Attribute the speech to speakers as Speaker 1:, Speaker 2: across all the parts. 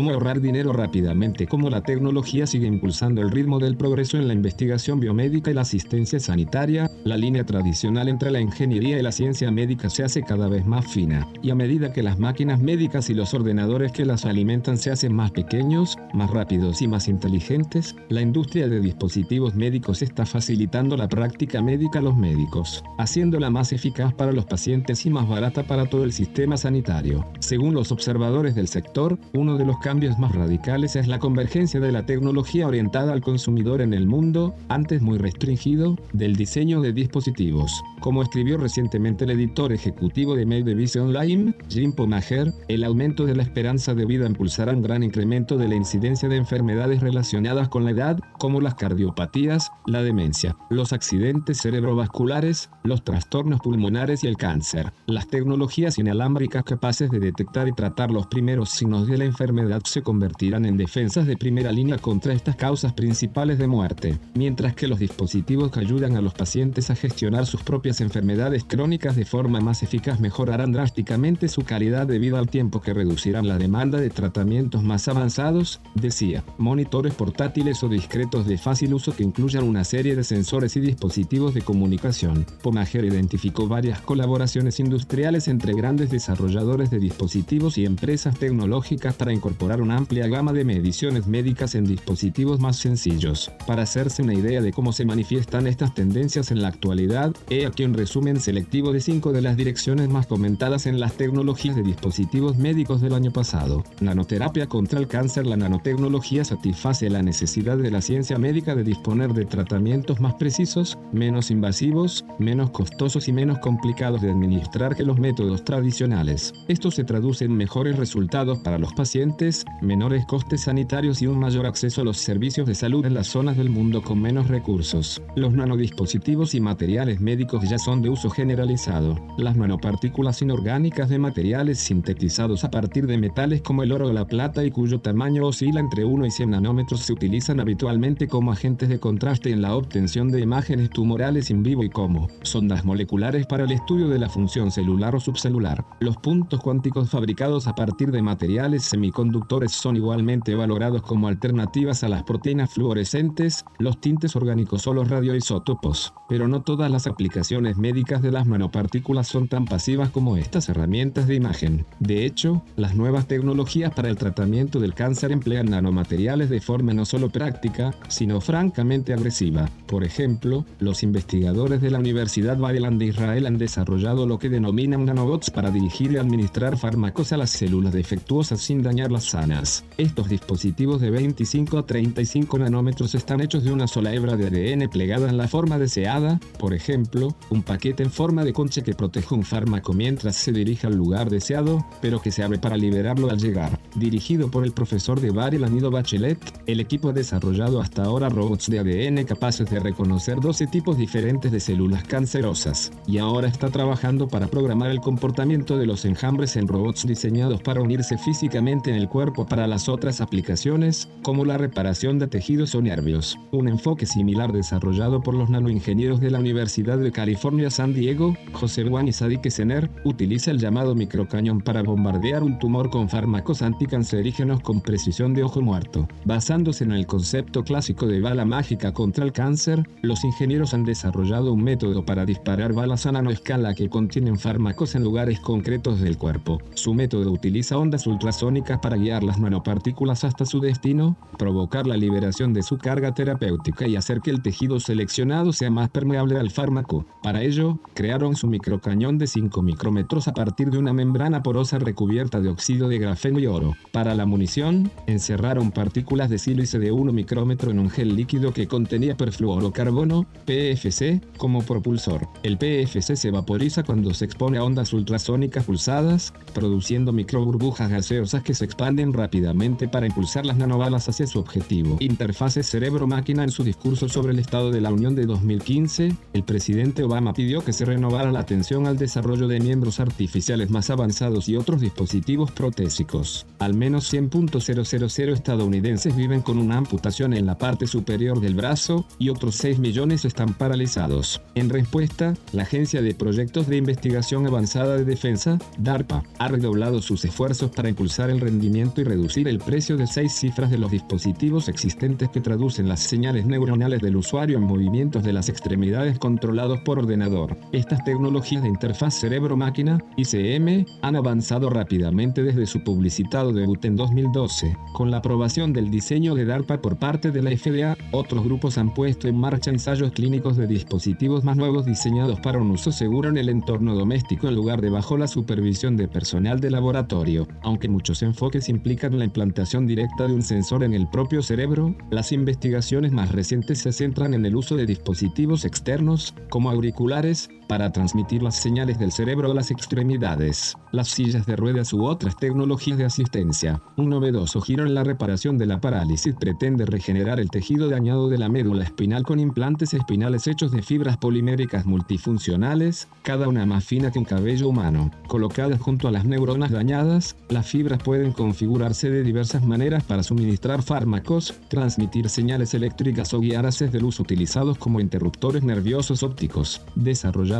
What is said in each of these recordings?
Speaker 1: cómo ahorrar dinero rápidamente, cómo la tecnología sigue impulsando el ritmo del progreso en la investigación biomédica y la asistencia sanitaria, la línea tradicional entre la ingeniería y la ciencia médica se hace cada vez más fina, y a medida que las máquinas médicas y los ordenadores que las alimentan se hacen más pequeños, más rápidos y más inteligentes, la industria de dispositivos médicos está facilitando la práctica médica a los médicos, haciéndola más eficaz para los pacientes y más barata para todo el sistema sanitario. Según los observadores del sector, uno de los cambios más radicales es la convergencia de la tecnología orientada al consumidor en el mundo, antes muy restringido, del diseño de dispositivos. Como escribió recientemente el editor ejecutivo de Mail Vision Online, Jim Pomager, el aumento de la esperanza de vida impulsará un gran incremento de la incidencia de enfermedades relacionadas con la edad, como las cardiopatías, la demencia, los accidentes cerebrovasculares, los trastornos pulmonares y el cáncer. Las tecnologías inalámbricas capaces de detectar y tratar los primeros signos de la enfermedad se convertirán en defensas de primera línea contra estas causas principales de muerte, mientras que los dispositivos que ayudan a los pacientes a gestionar sus propias enfermedades crónicas de forma más eficaz mejorarán drásticamente su calidad de vida al tiempo que reducirán la demanda de tratamientos más avanzados, decía. Monitores portátiles o discretos de fácil uso que incluyan una serie de sensores y dispositivos de comunicación. Pomager identificó varias colaboraciones industriales entre grandes desarrolladores de dispositivos y empresas tecnológicas para incorporar una amplia gama de mediciones médicas en dispositivos más sencillos. Para hacerse una idea de cómo se manifiestan estas tendencias en la actualidad, he aquí un resumen selectivo de cinco de las direcciones más comentadas en las tecnologías de dispositivos médicos del año pasado. Nanoterapia contra el cáncer. La nanotecnología satisface la necesidad de la ciencia médica de disponer de tratamientos más precisos, menos invasivos, menos costosos y menos complicados de administrar que los métodos tradicionales. Esto se traduce en mejores resultados para los pacientes, menores costes sanitarios y un mayor acceso a los servicios de salud en las zonas del mundo con menos recursos. Los nanodispositivos y materiales médicos ya son de uso generalizado. Las nanopartículas inorgánicas de materiales sintetizados a partir de metales como el oro o la plata y cuyo tamaño oscila entre 1 y 100 nanómetros se utilizan habitualmente como agentes de contraste en la obtención de imágenes tumorales in vivo y como sondas moleculares para el estudio de la función celular o subcelular. Los puntos cuánticos fabricados a partir de materiales semiconductores son igualmente valorados como alternativas a las proteínas fluorescentes, los tintes orgánicos o los radioisótopos, pero no todas las aplicaciones médicas de las nanopartículas son tan pasivas como estas herramientas de imagen. De hecho, las nuevas tecnologías para el tratamiento del cáncer emplean nanomateriales de forma no solo práctica, sino francamente agresiva. Por ejemplo, los investigadores de la Universidad Bailand de Israel han desarrollado lo que denominan nanobots para dirigir y administrar fármacos a las células defectuosas sin dañar las sanas. Estos dispositivos de 25 a 35 nanómetros están hechos de una sola hebra de ADN plegada en la forma deseada, por ejemplo, un paquete en forma de concha que protege un fármaco mientras se dirige al lugar deseado, pero que se abre para liberarlo al llegar. Dirigido por el profesor de Bar Anido Bachelet, el equipo ha desarrollado hasta ahora robots de ADN capaces de reconocer 12 tipos diferentes de células cancerosas, y ahora está trabajando para programar el comportamiento de los enjambres en robots diseñados para unirse físicamente en el cuerpo para las otras aplicaciones, como la reparación de tejidos o nervios. Un enfoque similar desarrollado por los nanoingenieros de la Universidad de California San Diego, José Juan y Sadik Sener, utiliza el llamado microcañón para bombardear un tumor con fármacos anticancerígenos con precisión de ojo muerto. Basándose en el concepto clásico de bala mágica contra el cáncer, los ingenieros han desarrollado un método para disparar balas a nanoescala que contienen fármacos en lugares concretos del cuerpo. Su método utiliza ondas ultrasónicas para guiar las nanopartículas hasta su destino, provocar la liberación de su carga terapéutica y hacer que el tejido seleccionado sea más permeable al fármaco. Para ello, crearon su microcañón de 5 micrómetros a partir de una membrana porosa recubierta de óxido de grafeno y oro. Para la munición, encerraron partículas de sílice de 1 micrómetro en un gel líquido que contenía perfluorocarbono, PFC, como propulsor. El PFC se vaporiza cuando se expone a ondas ultrasónicas pulsadas, produciendo microburbujas gaseosas que se expanden rápidamente para impulsar las nanobalas hacia su objetivo. Interfaces cerebro-máquina en su discurso sobre el estado de la Unión de 2015, el presidente Obama pidió que se renovara la atención al desarrollo de miembros artificiales más avanzados y otros dispositivos protésicos. Al menos 100.000 estadounidenses viven con una amputación en la parte superior del brazo y otros 6 millones están paralizados. En respuesta, la Agencia de Proyectos de Investigación Avanzada de Defensa, DARPA, ha redoblado sus esfuerzos para impulsar el rendimiento y reducir el precio de seis cifras de los dispositivos existentes que traducen las señales neuronales del usuario en movimientos de las extremidades controlados por ordenador. Estas tecnologías de interfaz cerebro-máquina, ICM, han avanzado rápidamente desde su publicitado debut en 2012. Con la aprobación del diseño de DARPA por parte de la FDA, otros grupos han puesto en marcha ensayos clínicos de dispositivos más nuevos diseñados para un uso seguro en el entorno doméstico en lugar de bajo la supervisión de personal de laboratorio. Aunque muchos enfoques implican la implantación directa de un sensor en el propio cerebro, las investigaciones más recientes se centran en el uso de dispositivos externos, como auriculares, para transmitir las señales del cerebro a las extremidades, las sillas de ruedas u otras tecnologías de asistencia. Un novedoso giro en la reparación de la parálisis pretende regenerar el tejido dañado de la médula espinal con implantes espinales hechos de fibras poliméricas multifuncionales, cada una más fina que un cabello humano. Colocadas junto a las neuronas dañadas, las fibras pueden configurarse de diversas maneras para suministrar fármacos, transmitir señales eléctricas o guiar haces de luz utilizados como interruptores nerviosos ópticos.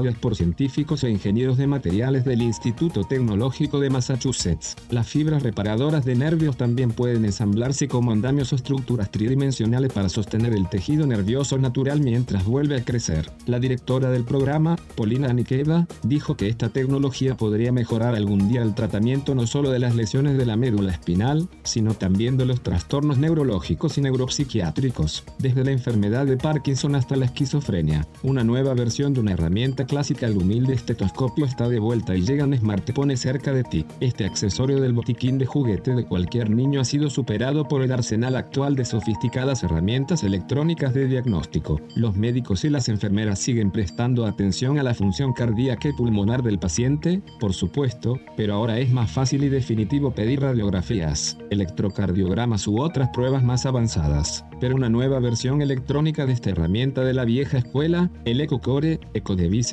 Speaker 1: Desarrollados por científicos e ingenieros de materiales del Instituto Tecnológico de Massachusetts. Las fibras reparadoras de nervios también pueden ensamblarse como andamios o estructuras tridimensionales para sostener el tejido nervioso natural mientras vuelve a crecer. La directora del programa, Polina Nikeva, dijo que esta tecnología podría mejorar algún día el tratamiento no solo de las lesiones de la médula espinal, sino también de los trastornos neurológicos y neuropsiquiátricos, desde la enfermedad de Parkinson hasta la esquizofrenia. Una nueva versión de una herramienta clásica el humilde estetoscopio está de vuelta y llega un smartphone cerca de ti. Este accesorio del botiquín de juguete de cualquier niño ha sido superado por el arsenal actual de sofisticadas herramientas electrónicas de diagnóstico. Los médicos y las enfermeras siguen prestando atención a la función cardíaca y pulmonar del paciente, por supuesto, pero ahora es más fácil y definitivo pedir radiografías, electrocardiogramas u otras pruebas más avanzadas. Pero una nueva versión electrónica de esta herramienta de la vieja escuela, el EcoCore,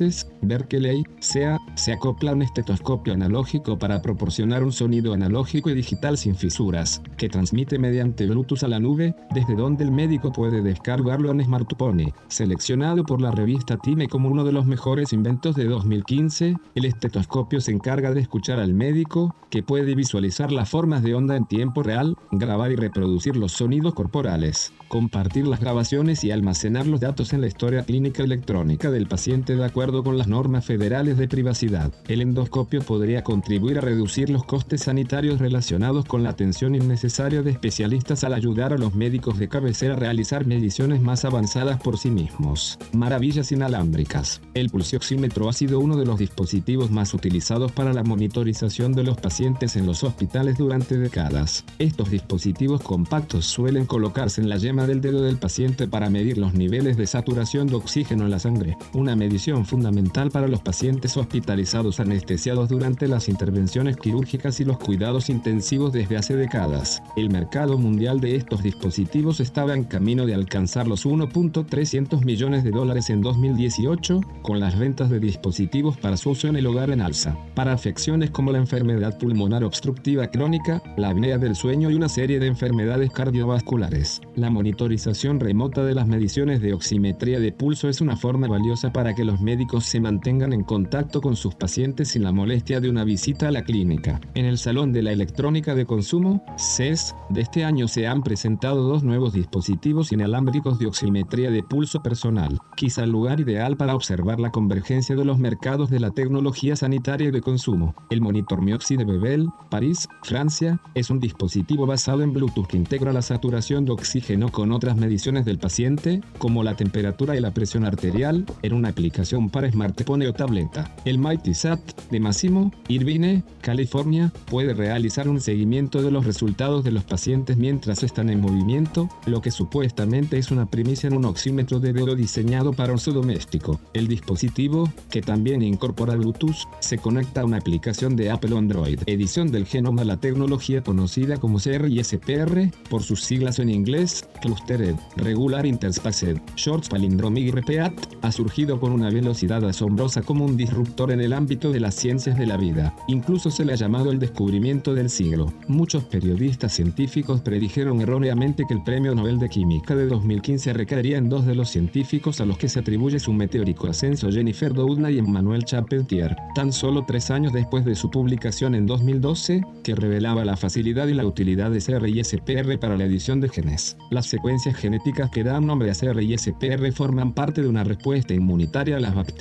Speaker 1: EcoDevices, Berkeley, SEA, se acopla un estetoscopio analógico para proporcionar un sonido analógico y digital sin fisuras, que transmite mediante Bluetooth a la nube, desde donde el médico puede descargarlo en smartphone. Seleccionado por la revista Time como uno de los mejores inventos de 2015, el estetoscopio se encarga de escuchar al médico, que puede visualizar las formas de onda en tiempo real, grabar y reproducir los sonidos corporales, compartir las grabaciones y almacenar los datos en la historia clínica electrónica del paciente de acuerdo con las normas federales de privacidad. El endoscopio podría contribuir a reducir los costes sanitarios relacionados con la atención innecesaria de especialistas al ayudar a los médicos de cabecera a realizar mediciones más avanzadas por sí mismos. Maravillas inalámbricas. El pulsioxímetro ha sido uno de los dispositivos más utilizados para la monitorización de los pacientes en los hospitales durante décadas. Estos dispositivos compactos suelen colocarse en la yema del dedo del paciente para medir los niveles de saturación de oxígeno en la sangre. Una medición fundamental para los pacientes hospitalizados anestesiados durante las intervenciones quirúrgicas y los cuidados intensivos desde hace décadas. El mercado mundial de estos dispositivos estaba en camino de alcanzar los 1.300 millones de dólares en 2018, con las ventas de dispositivos para su uso en el hogar en alza, para afecciones como la enfermedad pulmonar obstructiva crónica, la apnea del sueño y una serie de enfermedades cardiovasculares. La monitorización remota de las mediciones de oximetría de pulso es una forma valiosa para que los médicos se mantengan en contacto con sus pacientes sin la molestia de una visita a la clínica. En el Salón de la Electrónica de Consumo, CES, de este año se han presentado dos nuevos dispositivos inalámbricos de oximetría de pulso personal, quizá el lugar ideal para observar la convergencia de los mercados de la tecnología sanitaria y de consumo. El monitor Mioxi de Bebel, París, Francia, es un dispositivo basado en Bluetooth que integra la saturación de oxígeno con otras mediciones del paciente, como la temperatura y la presión arterial, en una aplicación para smartphone o tableta. El Mighty Sat de Massimo Irvine, California, puede realizar un seguimiento de los resultados de los pacientes mientras están en movimiento, lo que supuestamente es una primicia en un oxímetro de dedo diseñado para uso doméstico. El dispositivo, que también incorpora Bluetooth, se conecta a una aplicación de Apple Android. Edición del genoma La tecnología conocida como CRISPR, por sus siglas en inglés, Clustered, Regular Interspaced, Short Palindromic Repeat, ha surgido con una velocidad asombrosa como un disruptor en el ámbito de las ciencias de la vida. Incluso se le ha llamado el descubrimiento del siglo. Muchos periodistas científicos predijeron erróneamente que el Premio Nobel de Química de 2015 recaería en dos de los científicos a los que se atribuye su meteórico ascenso Jennifer Doudna y Emmanuel Charpentier, tan solo tres años después de su publicación en 2012, que revelaba la facilidad y la utilidad de CR y SPR para la edición de genes. Las secuencias genéticas que dan nombre a CR y SPR forman parte de una respuesta inmunitaria a las bacterias.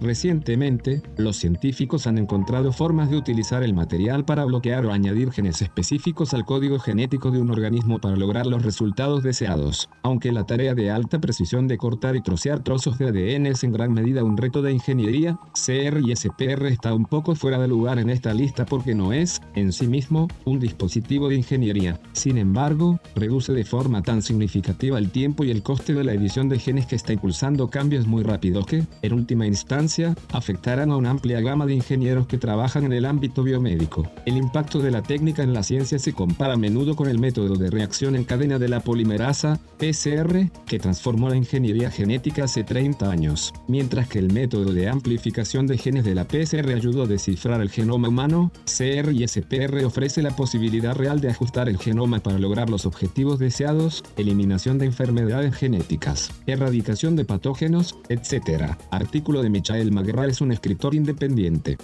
Speaker 1: Recientemente, los científicos han encontrado formas de utilizar el material para bloquear o añadir genes específicos al código genético de un organismo para lograr los resultados deseados. Aunque la tarea de alta precisión de cortar y trocear trozos de ADN es en gran medida un reto de ingeniería, CR y SPR está un poco fuera de lugar en esta lista porque no es, en sí mismo, un dispositivo de ingeniería. Sin embargo, reduce de forma tan significativa el tiempo y el coste de la edición de genes que está impulsando cambios muy rápidos que, en última instancia, afectarán a una amplia gama de ingenieros que trabajan en el ámbito biomédico. El impacto de la técnica en la ciencia se compara a menudo con el método de reacción en cadena de la polimerasa, PCR, que transformó la ingeniería genética hace 30 años, mientras que el método de amplificación de genes de la PCR ayudó a descifrar el genoma humano, CR y SPR ofrece la posibilidad real de ajustar el genoma para lograr los objetivos deseados, eliminación de enfermedades genéticas, erradicación de patógenos, etc. Artículo de Michael McGrath es un escritor independiente.